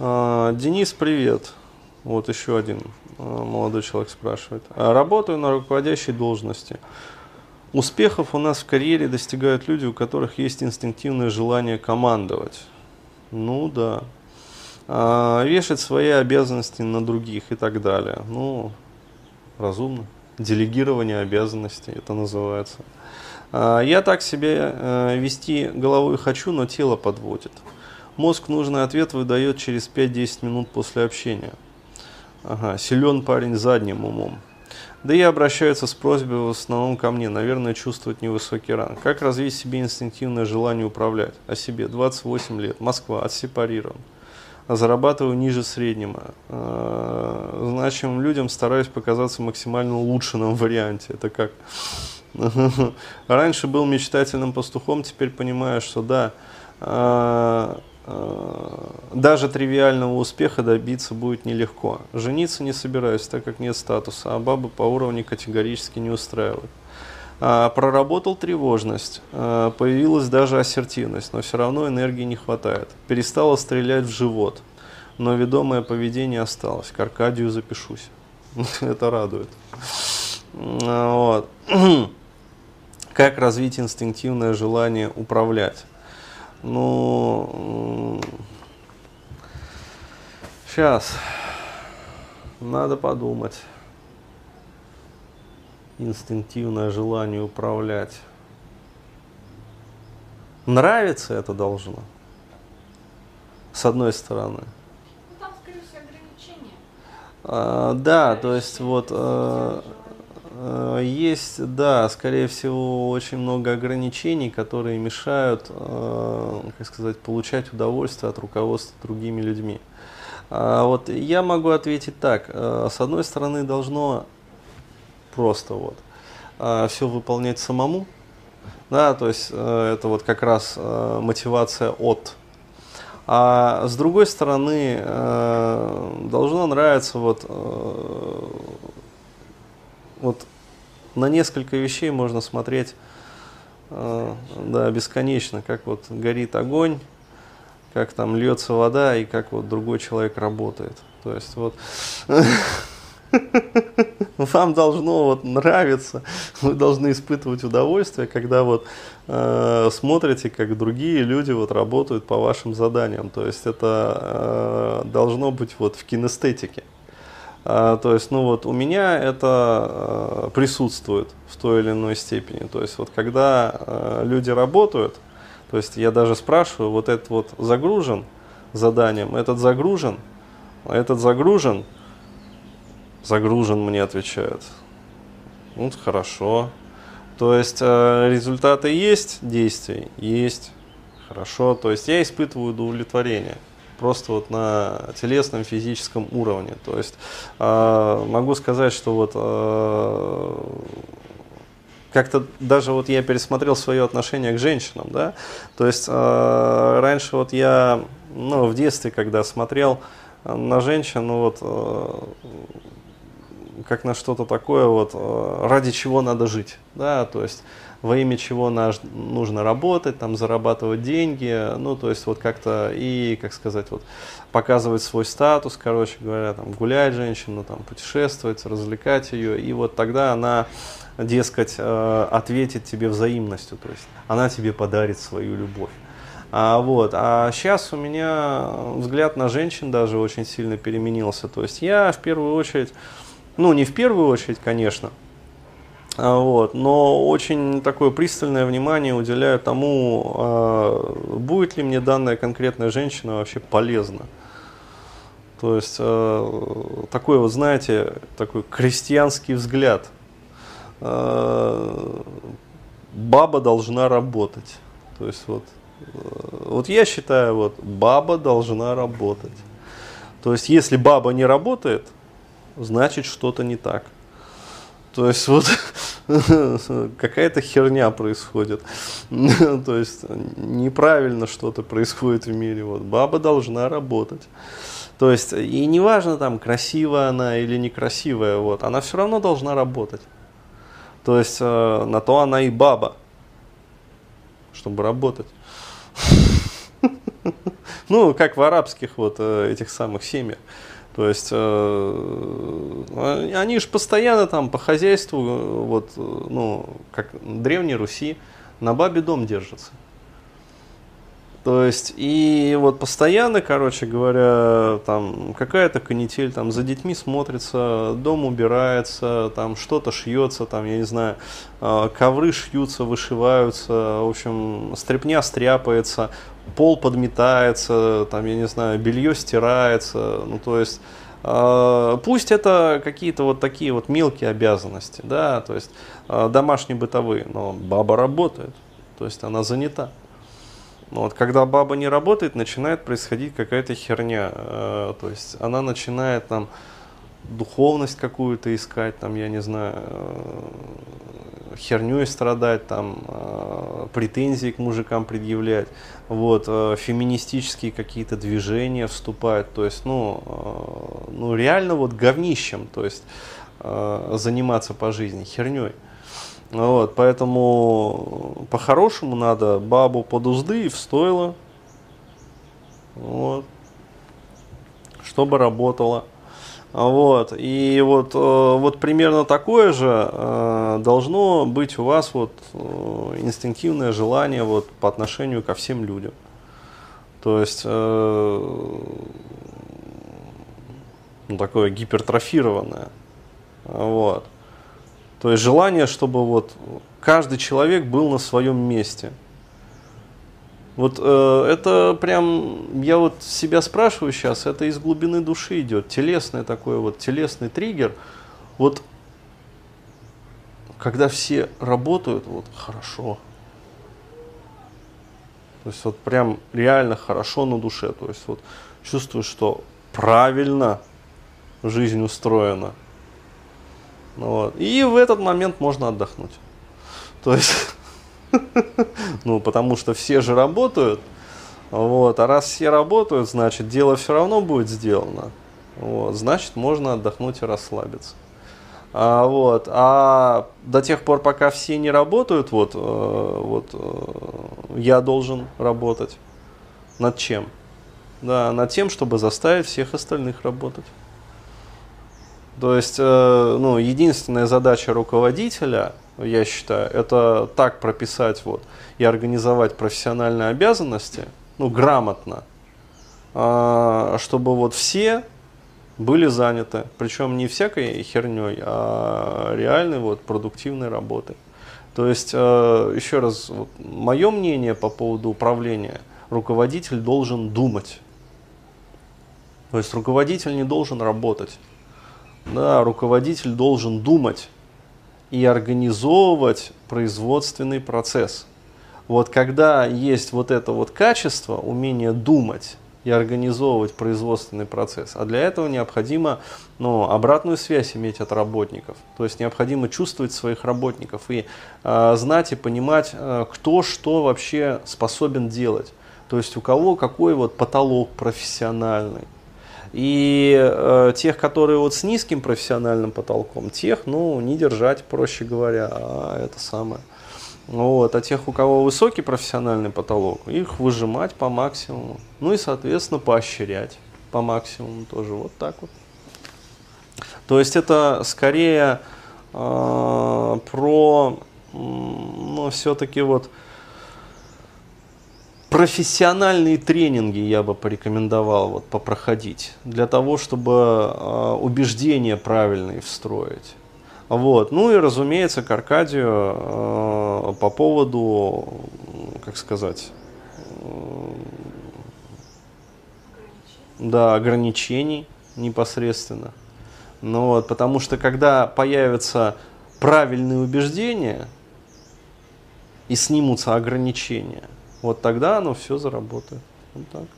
А, Денис, привет. Вот еще один а, молодой человек спрашивает. А, Работаю на руководящей должности. Успехов у нас в карьере достигают люди, у которых есть инстинктивное желание командовать. Ну да. Вешать свои обязанности на других и так далее. Ну, разумно. Делегирование обязанностей, это называется. Я так себя э, вести головой хочу, но тело подводит. Мозг нужный ответ выдает через 5-10 минут после общения. Ага, силен парень задним умом. Да и обращаются с просьбой в основном ко мне, наверное, чувствуют невысокий ранг. Как развить себе инстинктивное желание управлять? О себе. 28 лет. Москва. Отсепарирован. Зарабатываю ниже среднего. Э, Значимым людям стараюсь показаться максимально улучшенном варианте. Это как? Раньше был мечтательным пастухом, теперь понимаю, что да, э, даже тривиального успеха добиться будет нелегко. Жениться не собираюсь, так как нет статуса, а бабы по уровню категорически не устраивают. А, Проработал тревожность, а, появилась даже ассертивность, но все равно энергии не хватает. Перестала стрелять в живот, но ведомое поведение осталось. К Аркадию запишусь. Это радует. А, Вот. Как развить инстинктивное желание управлять? Ну, сейчас. Надо подумать. Инстинктивное желание управлять. Нравится это должно. С одной стороны. Ну там, скорее всего, ограничения. А, да, то есть вот э, есть, да, скорее всего, очень много ограничений, которые мешают, э, как сказать, получать удовольствие от руководства другими людьми. А вот я могу ответить так. э, С одной стороны, должно просто вот все выполнять самому, да, то есть э, это вот как раз э, мотивация от. А с другой стороны, э, должно нравиться вот, э, вот на несколько вещей можно смотреть э, да, бесконечно, как вот горит огонь, как там льется вода и как вот другой человек работает. То есть вот вам должно вот нравиться, вы должны испытывать удовольствие, когда вот э, смотрите, как другие люди вот работают по вашим заданиям. То есть это э, должно быть вот в кинестетике. А, то есть, ну вот у меня это э, присутствует в той или иной степени. То есть вот когда э, люди работают, то есть я даже спрашиваю, вот этот вот загружен заданием, этот загружен, а этот загружен, загружен, мне отвечают. Ну, хорошо. То есть результаты есть действий? Есть. Хорошо. То есть я испытываю удовлетворение. Просто вот на телесном, физическом уровне. То есть э, могу сказать, что вот э, как-то даже вот я пересмотрел свое отношение к женщинам, да. То есть э, раньше вот я, ну, в детстве, когда смотрел на женщин, ну вот э, как на что-то такое, вот, э, ради чего надо жить, да, то есть во имя чего наш, нужно работать, там, зарабатывать деньги, ну, то есть вот как-то и, как сказать, вот, показывать свой статус, короче говоря, там, гулять женщину, там, путешествовать, развлекать ее, и вот тогда она, дескать, э, ответит тебе взаимностью, то есть она тебе подарит свою любовь. А, вот. а сейчас у меня взгляд на женщин даже очень сильно переменился. То есть я в первую очередь ну, не в первую очередь, конечно, а, вот, но очень такое пристальное внимание уделяю тому, а, будет ли мне данная конкретная женщина вообще полезна. То есть а, такой вот, знаете, такой крестьянский взгляд. Баба должна работать. То есть вот, вот я считаю, вот баба должна работать. То есть если баба не работает, значит что-то не так. То есть вот какая-то херня происходит. То есть неправильно что-то происходит в мире. Вот баба должна работать. То есть и неважно там красивая она или некрасивая, вот, она все равно должна работать. То есть э, на то она и баба, чтобы работать. Ну, как в арабских вот э, этих самых семьях. То есть э, они же постоянно там по хозяйству, э, вот, ну, как древней Руси, на бабе дом держатся. То есть, и вот постоянно, короче говоря, там какая-то канитель, там за детьми смотрится, дом убирается, там что-то шьется, там, я не знаю, а, ковры шьются, вышиваются, в общем, стряпня стряпается, пол подметается, там, я не знаю, белье стирается, ну, то есть, а, Пусть это какие-то вот такие вот мелкие обязанности, да, то есть а, домашние бытовые, но баба работает, то есть она занята. Но вот когда баба не работает, начинает происходить какая-то херня. Э, то есть она начинает там духовность какую-то искать, там, я не знаю, э, херней страдать, там, э, претензии к мужикам предъявлять, вот, феминистические какие-то движения вступать, то есть, ну, ну, реально вот говнищем, то есть, заниматься по жизни, херней. Вот, поэтому по-хорошему надо бабу под узды и в стойло. Вот. Чтобы работало. Вот. И вот, э, вот примерно такое же э, должно быть у вас вот э, инстинктивное желание вот по отношению ко всем людям. То есть ну, такое гипертрофированное. Вот. То есть желание, чтобы вот каждый человек был на своем месте. Вот э, это прям, я вот себя спрашиваю сейчас, это из глубины души идет, телесный такой вот, телесный триггер. Вот когда все работают, вот хорошо. То есть вот прям реально хорошо на душе. То есть вот чувствую, что правильно жизнь устроена. Вот. И в этот момент можно отдохнуть. То есть, ну, потому что все же работают, вот, а раз все работают, значит, дело все равно будет сделано. Вот, значит, можно отдохнуть и расслабиться. А, вот, а до тех пор, пока все не работают, вот, э, вот э, я должен работать. Над чем? Да, над тем, чтобы заставить всех остальных работать. То есть, э, ну, единственная задача руководителя, я считаю, это так прописать вот и организовать профессиональные обязанности, ну, грамотно, э, чтобы вот все были заняты, причем не всякой херней, а реальной вот продуктивной работой. То есть, э, еще раз, вот, мое мнение по поводу управления, руководитель должен думать. То есть руководитель не должен работать да, руководитель должен думать и организовывать производственный процесс. Вот когда есть вот это вот качество, умение думать и организовывать производственный процесс, а для этого необходимо ну, обратную связь иметь от работников. То есть необходимо чувствовать своих работников и э, знать и понимать, э, кто что вообще способен делать. То есть у кого какой вот потолок профессиональный и э, тех, которые вот с низким профессиональным потолком, тех, ну, не держать, проще говоря, а это самое. Вот, а тех, у кого высокий профессиональный потолок, их выжимать по максимуму. Ну и, соответственно, поощрять по максимуму тоже. Вот так вот. То есть это скорее э, про, ну, все-таки вот, профессиональные тренинги я бы порекомендовал вот попроходить для того, чтобы э, убеждения правильные встроить. Вот. Ну и, разумеется, к Аркадию э, по поводу, как сказать, э, да, ограничений непосредственно. Ну вот, потому что когда появятся правильные убеждения и снимутся ограничения – вот тогда оно все заработает. Вот так.